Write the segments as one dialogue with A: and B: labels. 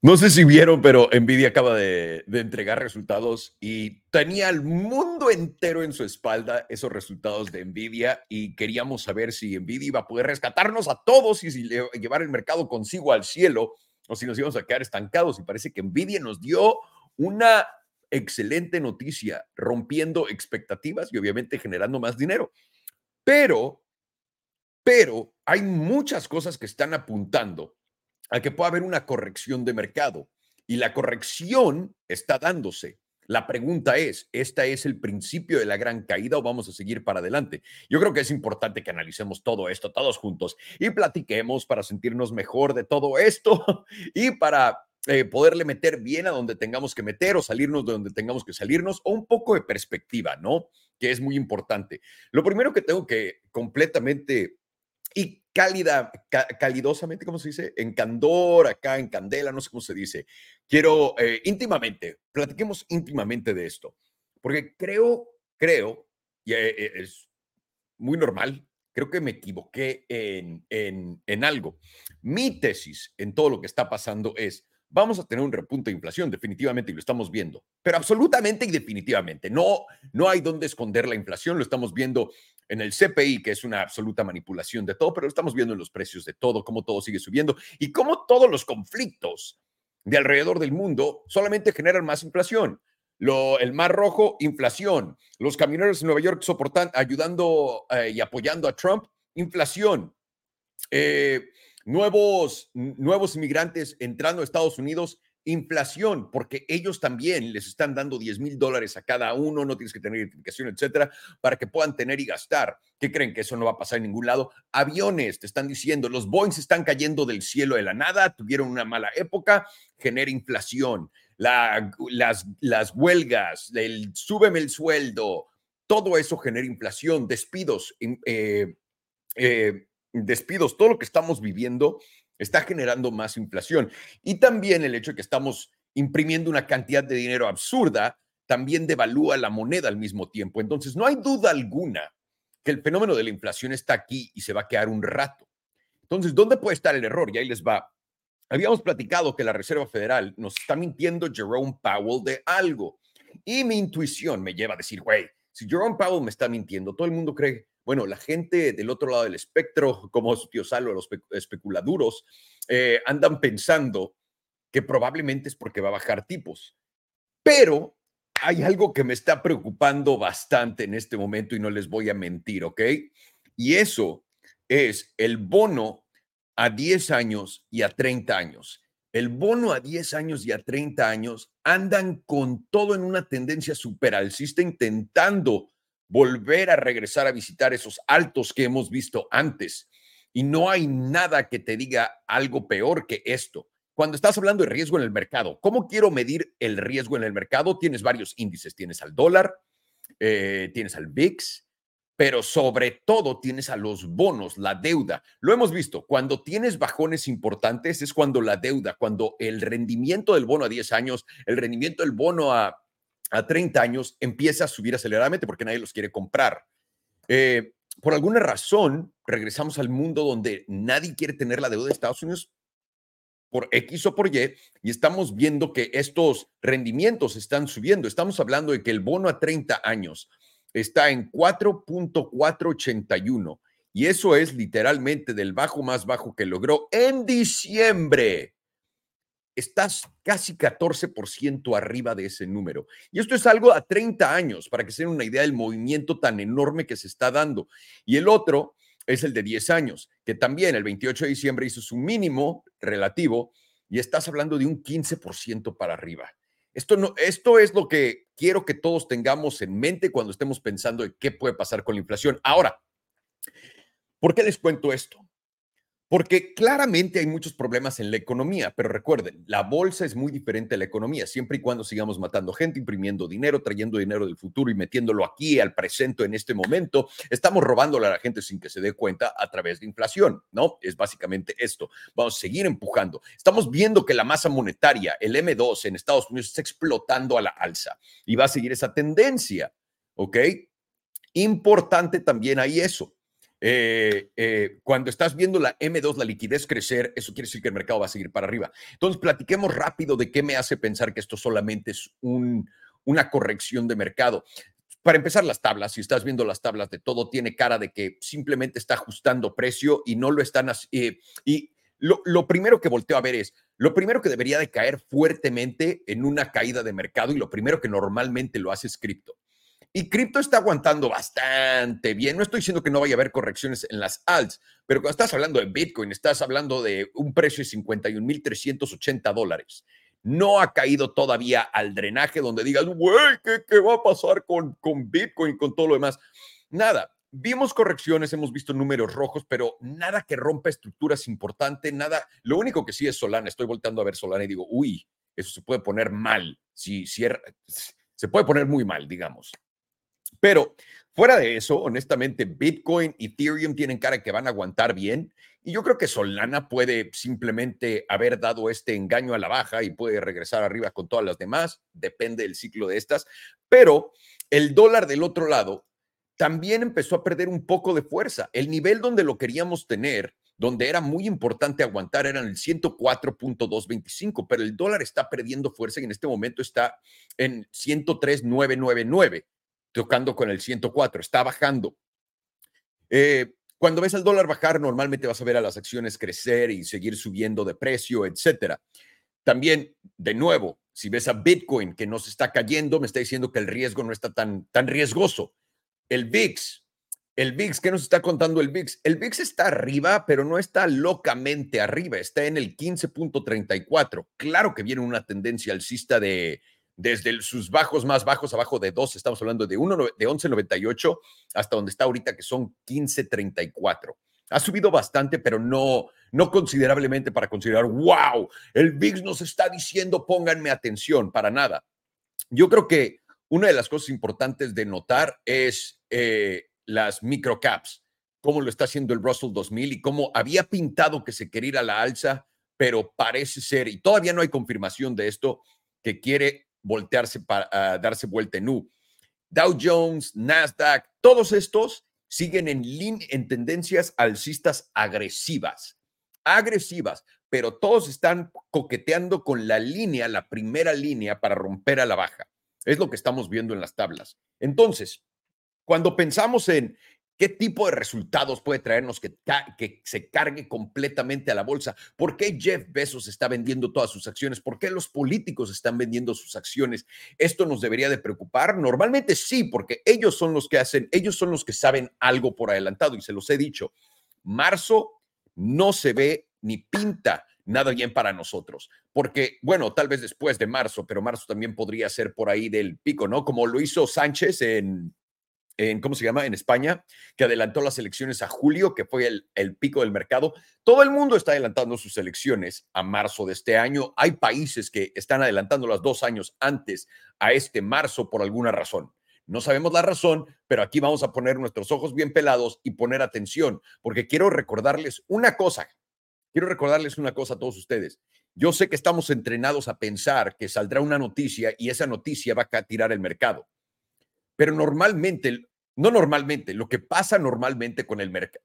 A: No sé si vieron, pero Nvidia acaba de, entregar resultados y tenía al mundo entero en su espalda esos resultados de Nvidia y queríamos saber si Nvidia iba a poder rescatarnos a todos y llevar el mercado consigo al cielo o si nos íbamos a quedar estancados. Y parece que Nvidia nos dio una excelente noticia, rompiendo expectativas y obviamente generando más dinero. Pero, pero hay muchas cosas que están apuntando a que pueda haber una corrección de mercado. Y la corrección está dándose. La pregunta es, ¿esta es el principio de la gran caída o vamos a seguir para adelante? Yo creo que es importante que analicemos todo esto todos juntos y platiquemos para sentirnos mejor de todo esto y para eh, poderle meter bien a donde tengamos que meter o salirnos de donde tengamos que salirnos o un poco de perspectiva, ¿no? Que es muy importante. Lo primero que tengo que completamente y cálida, calidosamente, ¿cómo se dice? En candor, acá en candela, no sé cómo se dice. Quiero eh, íntimamente, platiquemos íntimamente de esto, porque creo, creo, y eh, eh, es muy normal, creo que me equivoqué en, en, en algo. Mi tesis en todo lo que está pasando es, vamos a tener un repunte de inflación, definitivamente, y lo estamos viendo, pero absolutamente y definitivamente. No, no hay dónde esconder la inflación, lo estamos viendo en el CPI, que es una absoluta manipulación de todo, pero estamos viendo en los precios de todo, cómo todo sigue subiendo y cómo todos los conflictos de alrededor del mundo solamente generan más inflación. Lo, el Mar Rojo, inflación. Los camioneros en Nueva York soportan, ayudando eh, y apoyando a Trump, inflación. Eh, nuevos, nuevos inmigrantes entrando a Estados Unidos, inflación, porque ellos también les están dando 10 mil dólares a cada uno, no tienes que tener identificación, etcétera, para que puedan tener y gastar. ¿Qué creen que eso no va a pasar en ningún lado? Aviones, te están diciendo, los Boeing están cayendo del cielo de la nada, tuvieron una mala época, genera inflación. La, las, las huelgas, el súbeme el sueldo, todo eso genera inflación, despidos, eh, eh, despidos, todo lo que estamos viviendo está generando más inflación. Y también el hecho de que estamos imprimiendo una cantidad de dinero absurda también devalúa la moneda al mismo tiempo. Entonces, no hay duda alguna que el fenómeno de la inflación está aquí y se va a quedar un rato. Entonces, ¿dónde puede estar el error? Y ahí les va. Habíamos platicado que la Reserva Federal nos está mintiendo Jerome Powell de algo. Y mi intuición me lleva a decir, güey, si Jerome Powell me está mintiendo, todo el mundo cree bueno, la gente del otro lado del espectro, como su tío Salo, los especuladuros, eh, andan pensando que probablemente es porque va a bajar tipos. Pero hay algo que me está preocupando bastante en este momento y no les voy a mentir, ¿ok? Y eso es el bono a 10 años y a 30 años. El bono a 10 años y a 30 años andan con todo en una tendencia superalcista intentando volver a regresar a visitar esos altos que hemos visto antes. Y no hay nada que te diga algo peor que esto. Cuando estás hablando de riesgo en el mercado, ¿cómo quiero medir el riesgo en el mercado? Tienes varios índices. Tienes al dólar, eh, tienes al VIX, pero sobre todo tienes a los bonos, la deuda. Lo hemos visto, cuando tienes bajones importantes es cuando la deuda, cuando el rendimiento del bono a 10 años, el rendimiento del bono a a 30 años empieza a subir aceleradamente porque nadie los quiere comprar. Eh, por alguna razón, regresamos al mundo donde nadie quiere tener la deuda de Estados Unidos por X o por Y, y estamos viendo que estos rendimientos están subiendo. Estamos hablando de que el bono a 30 años está en 4.481, y eso es literalmente del bajo más bajo que logró en diciembre estás casi 14% arriba de ese número. Y esto es algo a 30 años, para que se den una idea del movimiento tan enorme que se está dando. Y el otro es el de 10 años, que también el 28 de diciembre hizo su mínimo relativo y estás hablando de un 15% para arriba. Esto, no, esto es lo que quiero que todos tengamos en mente cuando estemos pensando en qué puede pasar con la inflación. Ahora, ¿por qué les cuento esto? Porque claramente hay muchos problemas en la economía, pero recuerden, la bolsa es muy diferente a la economía, siempre y cuando sigamos matando gente, imprimiendo dinero, trayendo dinero del futuro y metiéndolo aquí al presente en este momento, estamos robándole a la gente sin que se dé cuenta a través de inflación, ¿no? Es básicamente esto. Vamos a seguir empujando. Estamos viendo que la masa monetaria, el M2 en Estados Unidos, está explotando a la alza y va a seguir esa tendencia, ¿ok? Importante también ahí eso eh, eh, cuando estás viendo la M2, la liquidez crecer, eso quiere decir que el mercado va a seguir para arriba. Entonces, platiquemos rápido de qué me hace pensar que esto solamente es una corrección de mercado. Para empezar, las tablas, si estás viendo las tablas de todo, tiene cara de que simplemente está ajustando precio y no lo están... Eh, y lo, lo, primero que volteo a ver es, lo primero que debería de caer fuertemente en una caída de mercado y lo primero que normalmente lo hace es cripto. Y cripto está aguantando bastante bien. No estoy diciendo que no vaya a haber correcciones en las alts, pero cuando estás hablando de Bitcoin, estás hablando de un precio de 51.380 dólares. No ha caído todavía al drenaje donde digas, güey, ¿qué, va a pasar con, con Bitcoin, con todo lo demás? Nada. Vimos correcciones, hemos visto números rojos, pero nada que rompa estructuras importantes, nada. Lo único que sí es Solana. Estoy volteando a ver Solana y digo, uy, eso se puede poner mal. Si, cierra, se puede poner muy mal, digamos. Pero fuera de eso, honestamente, Bitcoin Ethereum tienen cara que van a aguantar bien. Y yo creo que Solana puede simplemente haber dado este engaño a la baja y puede regresar arriba con todas las demás. Depende del ciclo de estas. Pero el dólar del otro lado también empezó a perder un poco de fuerza. El nivel donde lo queríamos tener donde era muy importante aguantar era en el 104.225, pero el dólar está perdiendo fuerza y en este momento está en 103.999 tocando con el 104, está bajando. Eh, cuando ves al dólar bajar, normalmente vas a ver a las acciones crecer y seguir subiendo de precio, etcétera. También, de nuevo, si ves a Bitcoin que no se está cayendo, me está diciendo que el riesgo no está tan, tan riesgoso. El VIX, el VIX, ¿qué nos está contando el VIX? El VIX está arriba, pero no está locamente arriba, está en el 15.34. Claro que viene una tendencia alcista de desde sus bajos más bajos, abajo de 2, estamos hablando de, uno, de 11.98 hasta donde está ahorita, que son 15.34. Ha subido bastante, pero no, no considerablemente para considerar, wow, el VIX nos está diciendo pónganme atención, para nada. Yo creo que una de las cosas importantes de notar es eh, las microcaps, cómo lo está haciendo el Russell 2000 y cómo había pintado que se quería ir a la alza, pero parece ser, y todavía no hay confirmación de esto, que quiere voltearse para darse vuelta en U. Dow Jones, Nasdaq, todos estos siguen en, en tendencias alcistas agresivas, agresivas, pero todos están coqueteando con la línea, la primera línea para romper a la baja. Es lo que estamos viendo en las tablas. Entonces, cuando pensamos en ¿Qué tipo de resultados puede traernos que, se cargue completamente a la bolsa? ¿Por qué Jeff Bezos está vendiendo todas sus acciones? ¿Por qué los políticos están vendiendo sus acciones? ¿Esto nos debería de preocupar? Normalmente sí, porque ellos son los que hacen, ellos son los que saben algo por adelantado y se los he dicho. Marzo no se ve ni pinta nada bien para nosotros, porque bueno, tal vez después de marzo, pero marzo también podría ser por ahí del pico, ¿no? Como lo hizo Sánchez en en, ¿cómo se llama? En España, que adelantó las elecciones a julio, que fue el, el, pico del mercado. Todo el mundo está adelantando sus elecciones a marzo de este año. Hay países que están adelantando las dos años antes a este marzo por alguna razón. No sabemos la razón, pero aquí vamos a poner nuestros ojos bien pelados y poner atención, porque quiero recordarles una cosa. Quiero recordarles una cosa a todos ustedes. Yo sé que estamos entrenados a pensar que saldrá una noticia y esa noticia va a tirar el mercado. Pero normalmente, no normalmente, lo que pasa normalmente con el mercado,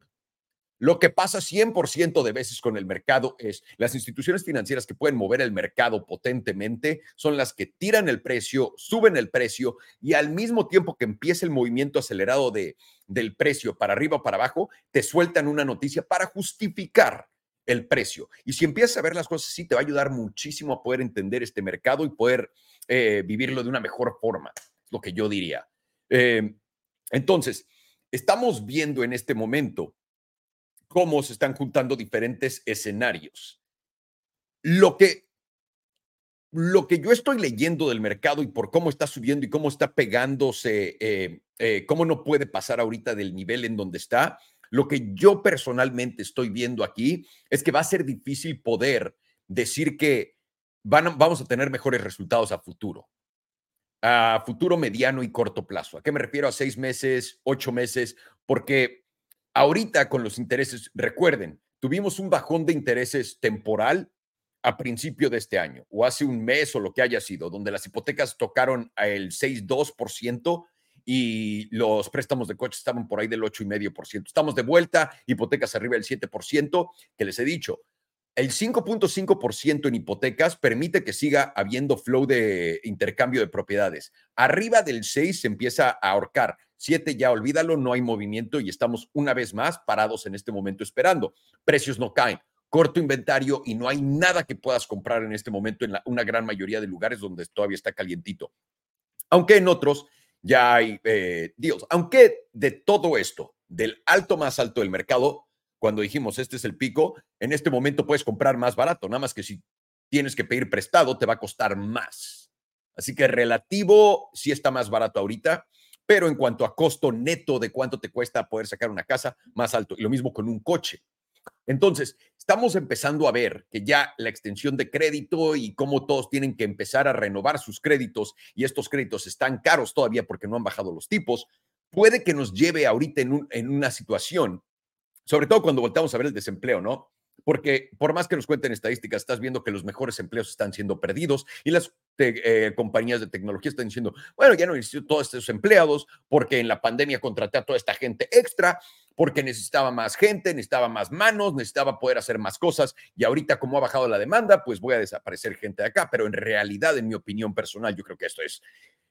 A: lo que pasa 100% de veces con el mercado es las instituciones financieras que pueden mover el mercado potentemente son las que tiran el precio, suben el precio y al mismo tiempo que empieza el movimiento acelerado de, del precio para arriba o para abajo, te sueltan una noticia para justificar el precio. Y si empiezas a ver las cosas sí, te va a ayudar muchísimo a poder entender este mercado y poder eh, vivirlo de una mejor forma, lo que yo diría. Em, entonces, estamos viendo en este momento cómo se están juntando diferentes escenarios. Lo que, lo que yo estoy leyendo del mercado y por cómo está subiendo y cómo está pegándose, eh, eh, cómo no puede pasar ahorita del nivel en donde está, lo que yo personalmente estoy viendo aquí es que va a ser difícil poder decir que van, vamos a tener mejores resultados a futuro a futuro mediano y corto plazo. ¿A qué me refiero? A seis meses, ocho meses, porque ahorita con los intereses, recuerden, tuvimos un bajón de intereses temporal a principio de este año o hace un mes o lo que haya sido, donde las hipotecas tocaron el 6,2% y los préstamos de coche estaban por ahí del 8,5%. Estamos de vuelta, hipotecas arriba del 7%, que les he dicho, el 5.5% en hipotecas permite que siga habiendo flow de intercambio de propiedades. Arriba del 6 se empieza a ahorcar. 7 ya olvídalo, no hay movimiento y estamos una vez más parados en este momento esperando. Precios no caen, corto inventario y no hay nada que puedas comprar en este momento en una gran mayoría de lugares donde todavía está calientito. Aunque en otros ya hay eh. Aunque de todo esto, del alto más alto del mercado, cuando dijimos este es el pico, en este momento puedes comprar más barato, nada más que si tienes que pedir prestado te va a costar más. Así que relativo sí está más barato ahorita, pero en cuanto a costo neto de cuánto te cuesta poder sacar una casa, más alto. Y lo mismo con un coche. Entonces, estamos empezando a ver que ya la extensión de crédito y cómo todos tienen que empezar a renovar sus créditos y estos créditos están caros todavía porque no han bajado los tipos, puede que nos lleve ahorita en, en una situación sobre todo cuando volteamos a ver el desempleo, ¿no? Porque por más que nos cuenten estadísticas, estás viendo que los mejores empleos están siendo perdidos y las eh, compañías de tecnología están diciendo, bueno, ya no necesito todos estos empleados porque en la pandemia contraté a toda esta gente extra, porque necesitaba más gente, necesitaba más manos, necesitaba poder hacer más cosas y ahorita como ha bajado la demanda, pues voy a desaparecer gente de acá, pero en realidad, en mi opinión personal, yo creo que esto es,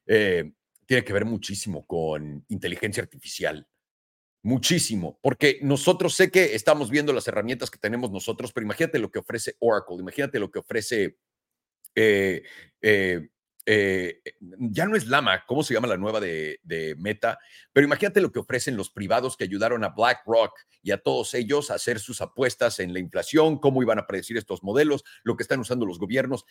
A: eh, tiene que ver muchísimo con inteligencia artificial Muchísimo, porque nosotros sé que estamos viendo las herramientas que tenemos nosotros, pero imagínate lo que ofrece Oracle, imagínate lo que ofrece eh, eh, eh, ya no es Lama, ¿cómo se llama la nueva de, Meta? Pero imagínate lo que ofrecen los privados que ayudaron a BlackRock y a todos ellos a hacer sus apuestas en la inflación, cómo iban a predecir estos modelos, lo que están usando los gobiernos.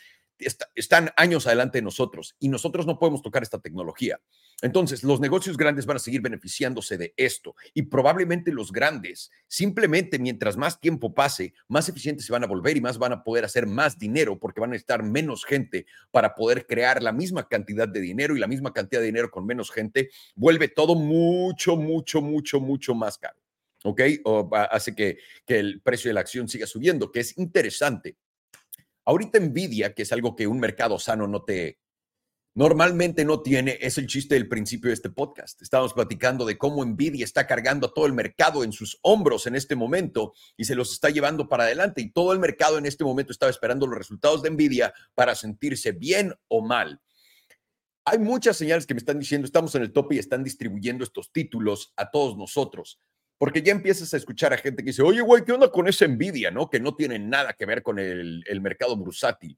A: están años adelante de nosotros y nosotros no podemos tocar esta tecnología. Entonces, los negocios grandes van a seguir beneficiándose de esto y probablemente los grandes, simplemente mientras más tiempo pase, más eficientes se van a volver y más van a poder hacer más dinero porque van a estar menos gente para poder crear la misma cantidad de dinero y la misma cantidad de dinero con menos gente, vuelve todo mucho, mucho, mucho, mucho más caro. ¿Ok? O hace que, que el precio de la acción siga subiendo, que es interesante. Ahorita Nvidia, que es algo que un mercado sano no te, normalmente no tiene, es el chiste del principio de este podcast. Estamos platicando de cómo Nvidia está cargando a todo el mercado en sus hombros en este momento y se los está llevando para adelante. Y todo el mercado en este momento estaba esperando los resultados de Nvidia para sentirse bien o mal. Hay muchas señales que me están diciendo, estamos en el tope y están distribuyendo estos títulos a todos nosotros. Porque ya empiezas a escuchar a gente que dice, oye, güey, ¿qué onda con esa Nvidia? ¿No? Que no tiene nada que ver con el, el mercado bursátil.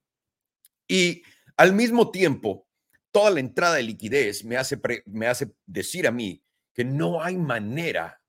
A: Y al mismo tiempo, toda la entrada de liquidez me hace, me hace decir a mí que no hay manera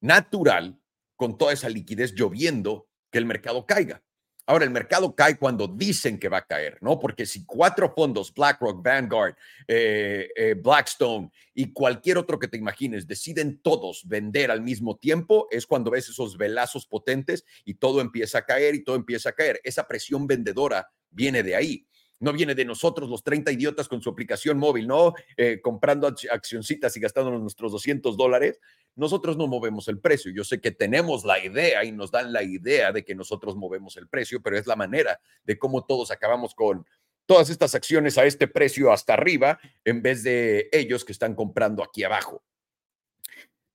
A: natural con toda esa liquidez lloviendo que el mercado caiga. Ahora, el mercado cae cuando dicen que va a caer, ¿no? Porque si cuatro fondos, BlackRock, Vanguard, eh, eh, Blackstone y cualquier otro que te imagines, deciden todos vender al mismo tiempo, es cuando ves esos velazos potentes y todo empieza a caer y todo empieza a caer. Esa presión vendedora viene de ahí no viene de nosotros los 30 idiotas con su aplicación móvil, ¿no? Eh, comprando accioncitas y gastándonos nuestros 200 dólares. Nosotros no movemos el precio. Yo sé que tenemos la idea y nos dan la idea de que nosotros movemos el precio, pero es la manera de cómo todos acabamos con todas estas acciones a este precio hasta arriba en vez de ellos que están comprando aquí abajo.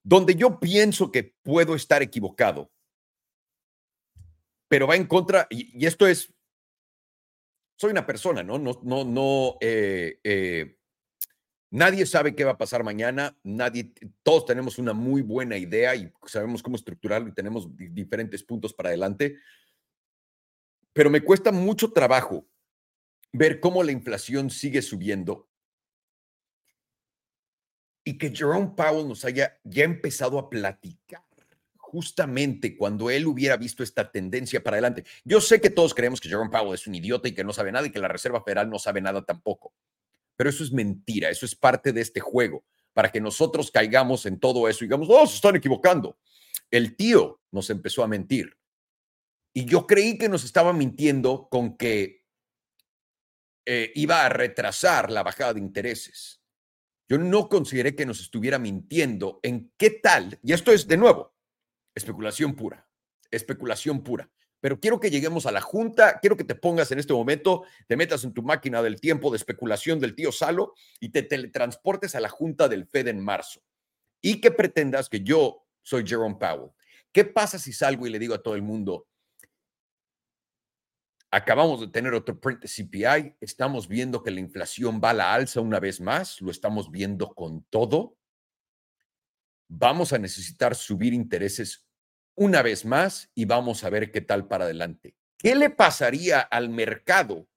A: Donde yo pienso que puedo estar equivocado, pero va en contra, y esto es soy una persona, ¿no? No, no, no. Eh, eh, nadie sabe qué va a pasar mañana. Nadie, todos tenemos una muy buena idea y sabemos cómo estructurarlo y tenemos diferentes puntos para adelante. Pero me cuesta mucho trabajo ver cómo la inflación sigue subiendo y que Jerome Powell nos haya ya empezado a platicar justamente cuando él hubiera visto esta tendencia para adelante. Yo sé que todos creemos que Jerome Powell es un idiota y que no sabe nada y que la Reserva Federal no sabe nada tampoco. Pero eso es mentira, eso es parte de este juego, para que nosotros caigamos en todo eso y digamos, oh, se están equivocando. El tío nos empezó a mentir. Y yo creí que nos estaba mintiendo con que eh, iba a retrasar la bajada de intereses. Yo no consideré que nos estuviera mintiendo en qué tal, y esto es de nuevo, especulación pura, especulación pura. pero quiero que lleguemos a la junta, quiero que te pongas en este momento, te metas en tu máquina del tiempo de especulación del tío Salo y te teletransportes a la junta del Fed en marzo. Y que pretendas que yo soy Jerome Powell. ¿Qué pasa si salgo y le digo a todo el mundo, acabamos de tener otro print de CPI, estamos viendo que la inflación va a la alza una vez más, lo estamos viendo con todo, vamos a necesitar subir intereses una vez más y vamos a ver qué tal para adelante. ¿Qué le pasaría al mercado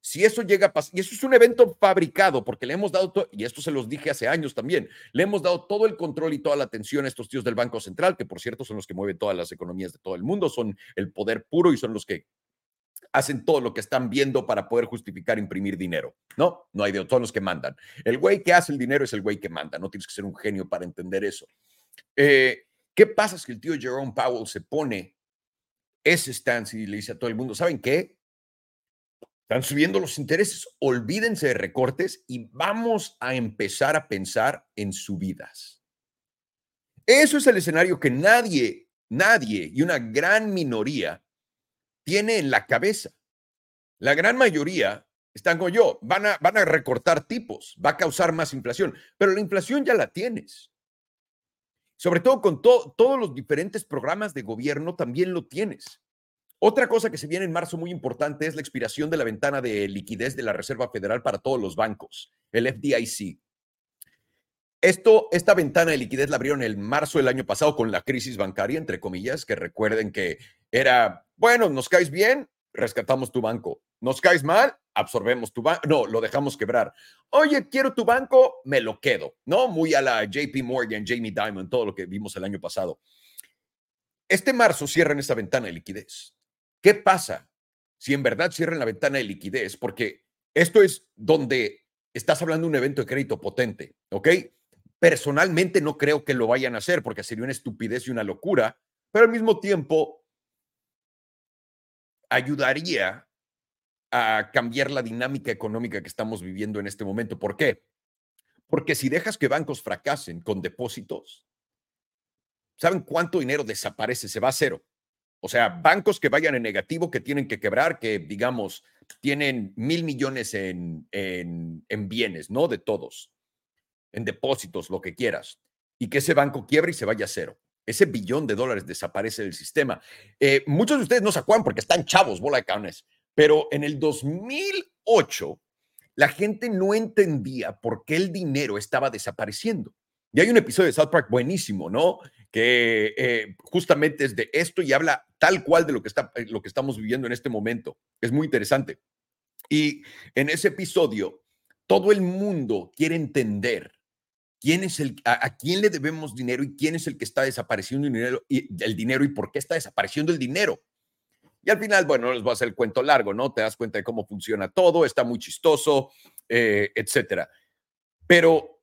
A: si eso llega a pasar? Y eso es un evento fabricado porque le hemos dado, y esto se los dije hace años también, le hemos dado todo el control y toda la atención a estos tíos del Banco Central, que por cierto son los que mueven todas las economías de todo el mundo, son el poder puro y son los que hacen todo lo que están viendo para poder justificar imprimir dinero. No, no hay de todos los que mandan. El güey que hace el dinero es el güey que manda. No tienes que ser un genio para entender eso. Eh, ¿Qué pasa si el tío Jerome Powell se pone ese stance y le dice a todo el mundo, ¿saben qué? Están subiendo los intereses, olvídense de recortes y vamos a empezar a pensar en subidas. Eso es el escenario que nadie, nadie y una gran minoría tiene en la cabeza. La gran mayoría están como yo, van a, van a recortar tipos, va a causar más inflación, pero la inflación ya la tienes. Sobre todo con todos los diferentes programas de gobierno también lo tienes. Otra cosa que se viene en marzo muy importante es la expiración de la ventana de liquidez de la Reserva Federal para todos los bancos, el FDIC. Esto, esta ventana de liquidez la abrieron el marzo del año pasado con la crisis bancaria, entre comillas, que recuerden que era bueno, nos caes bien, rescatamos tu banco. Nos caes mal, absorbemos tu banco. No, lo dejamos quebrar. Oye, quiero tu banco, me lo quedo. No, muy a la JP Morgan, Jamie Dimon, todo lo que vimos el año pasado. Este marzo cierran esta ventana de liquidez. ¿Qué pasa si en verdad cierran la ventana de liquidez? Porque esto es donde estás hablando de un evento de crédito potente, ¿ok? Personalmente no creo que lo vayan a hacer porque sería una estupidez y una locura, pero al mismo tiempo ayudaría a cambiar la dinámica económica que estamos viviendo en este momento. ¿Por qué? Porque si dejas que bancos fracasen con depósitos, ¿saben cuánto dinero desaparece? Se va a cero. O sea, bancos que vayan en negativo, que tienen que quebrar, que digamos, tienen mil millones en, en, en bienes, ¿no? De todos, en depósitos, lo que quieras, y que ese banco quiebre y se vaya a cero ese billón de dólares desaparece del sistema. Eh, muchos de ustedes no se acuerdan porque están chavos, bola de canes, pero en el 2008 la gente no entendía por qué el dinero estaba desapareciendo. Y hay un episodio de South Park buenísimo, ¿no? Que eh, justamente es de esto y habla tal cual de lo que, está, lo que estamos viviendo en este momento. Es muy interesante. Y en ese episodio, todo el mundo quiere entender quién es el, a, quién le debemos dinero y quién es el que está desapareciendo dinero, y, el dinero y por qué está desapareciendo el dinero. Y al final, bueno, les voy a hacer el cuento largo, ¿no? Te das cuenta de cómo funciona todo, está muy chistoso, eh, etcétera. Pero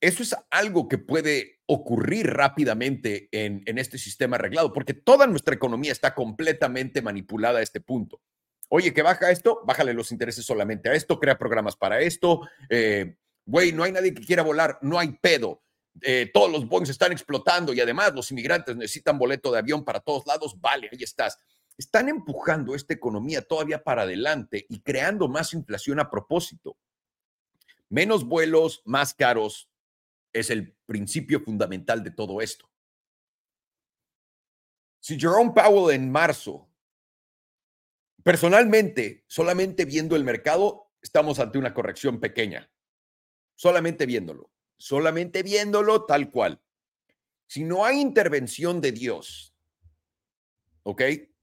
A: eso es algo que puede ocurrir rápidamente en, en, este sistema arreglado, porque toda nuestra economía está completamente manipulada a este punto. Oye, que baja esto, bájale los intereses solamente a esto, crea programas para esto, eh, Güey, no hay nadie que quiera volar, no hay pedo. Eh, todos los Boeing están explotando y además los inmigrantes necesitan boleto de avión para todos lados. Vale, ahí estás. Están empujando esta economía todavía para adelante y creando más inflación a propósito. Menos vuelos, más caros, es el principio fundamental de todo esto. Si Jerome Powell en marzo, personalmente, solamente viendo el mercado, estamos ante una corrección pequeña solamente viéndolo, solamente viéndolo tal cual. Si no hay intervención de Dios, ¿ok?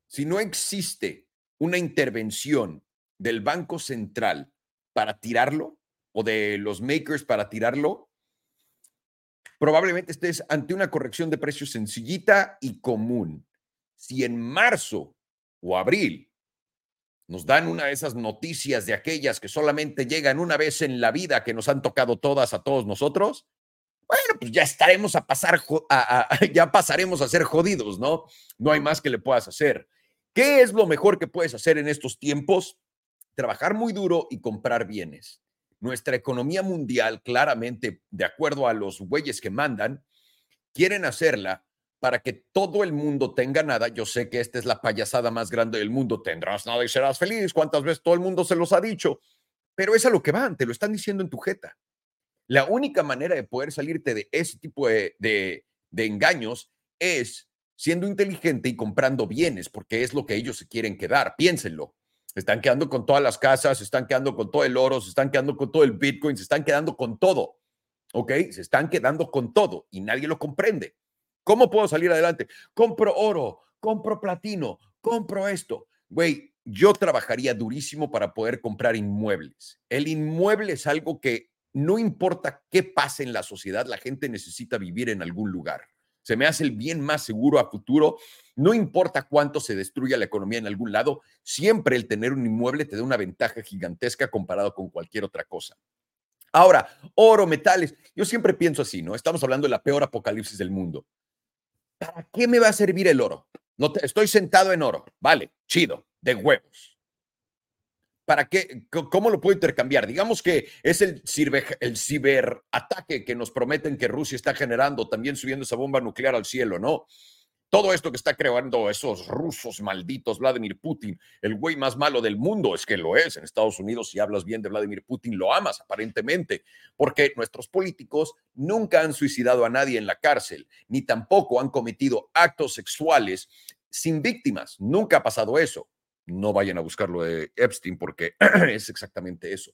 A: Si no existe una intervención del Banco Central para tirarlo o de los makers para tirarlo, probablemente estés ante una corrección de precios sencillita y común. Si en marzo o abril nos dan una de esas noticias de aquellas que solamente llegan una vez en la vida, que nos han tocado todas a todos nosotros, bueno, pues ya estaremos a pasar, ya pasaremos a ser jodidos, ¿no? No hay más que le puedas hacer. ¿Qué es lo mejor que puedes hacer en estos tiempos? Trabajar muy duro y comprar bienes. Nuestra economía mundial, claramente, de acuerdo a los güeyes que mandan, quieren hacerla para que todo el mundo tenga nada. Yo sé que esta es la payasada más grande del mundo. Tendrás nada y serás feliz. ¿Cuántas veces todo el mundo se los ha dicho? Pero es a lo que van, te lo están diciendo en tu jeta. La única manera de poder salirte de ese tipo de, de, de engaños es siendo inteligente y comprando bienes, porque es lo que ellos se quieren quedar. Piénsenlo. Se están quedando con todas las casas, están quedando con todo el oro, se están quedando con todo el Bitcoin, se están quedando con todo. ¿Ok? Se están quedando con todo y nadie lo comprende. ¿Cómo puedo salir adelante? Compro oro, compro platino, compro esto. Güey, yo trabajaría durísimo para poder comprar inmuebles. El inmueble es algo que no importa qué pase en la sociedad, la gente necesita vivir en algún lugar. Se me hace el bien más seguro a futuro. No importa cuánto se destruya la economía en algún lado, siempre el tener un inmueble te da una ventaja gigantesca comparado con cualquier otra cosa. Ahora, oro, metales, yo siempre pienso así, ¿no? Estamos hablando de la peor apocalipsis del mundo. ¿Para qué me va a servir el oro? No te, estoy sentado en oro, vale, chido, de huevos. ¿Para qué? ¿Cómo lo puedo intercambiar? Digamos que es el, el ciberataque que nos prometen que Rusia está generando, también subiendo esa bomba nuclear al cielo, ¿no? Todo esto que está creando esos rusos malditos, Vladimir Putin, el güey más malo del mundo, es que lo es. En Estados Unidos, si hablas bien de Vladimir Putin, lo amas aparentemente, porque nuestros políticos nunca han suicidado a nadie en la cárcel, ni tampoco han cometido actos sexuales sin víctimas. Nunca ha pasado eso no vayan a buscarlo de Epstein porque es exactamente eso.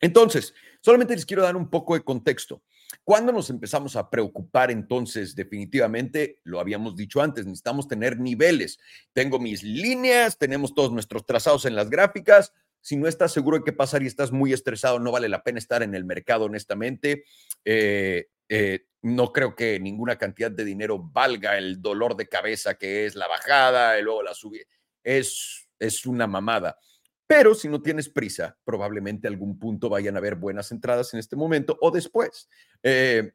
A: Entonces, solamente les quiero dar un poco de contexto. Cuando nos empezamos a preocupar entonces, definitivamente, lo habíamos dicho antes, necesitamos tener niveles. Tengo mis líneas, tenemos todos nuestros trazados en las gráficas. Si no estás seguro de qué pasar y estás muy estresado, no vale la pena estar en el mercado, honestamente. Eh, eh, no creo que ninguna cantidad de dinero valga el dolor de cabeza que es la bajada y luego la subida. Es es una mamada. Pero si no tienes prisa, probablemente algún punto vayan a haber buenas entradas en este momento o después. Eh,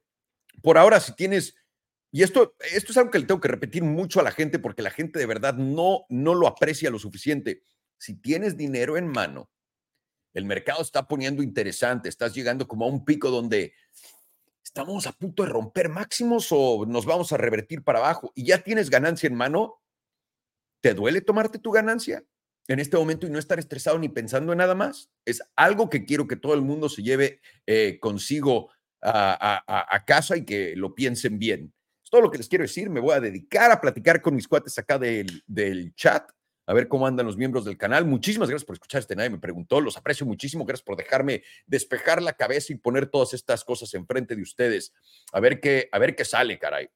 A: por ahora, si tienes, y esto, esto es algo que le tengo que repetir mucho a la gente porque la gente de verdad no, no lo aprecia lo suficiente. Si tienes dinero en mano, el mercado está poniendo interesante, estás llegando como a un pico donde estamos a punto de romper máximos o nos vamos a revertir para abajo y ya tienes ganancia en mano, ¿te duele tomarte tu ganancia? En este momento y no estar estresado ni pensando en nada más. Es algo que quiero que todo el mundo se lleve eh, consigo a, casa y que lo piensen bien. Es todo lo que les quiero decir. Me voy a dedicar a platicar con mis cuates acá del, del chat, a ver cómo andan los miembros del canal. Muchísimas gracias por escuchar este nadie me preguntó. Los aprecio muchísimo. Gracias por dejarme despejar la cabeza y poner todas estas cosas enfrente de ustedes. A ver qué, a ver qué sale, caray.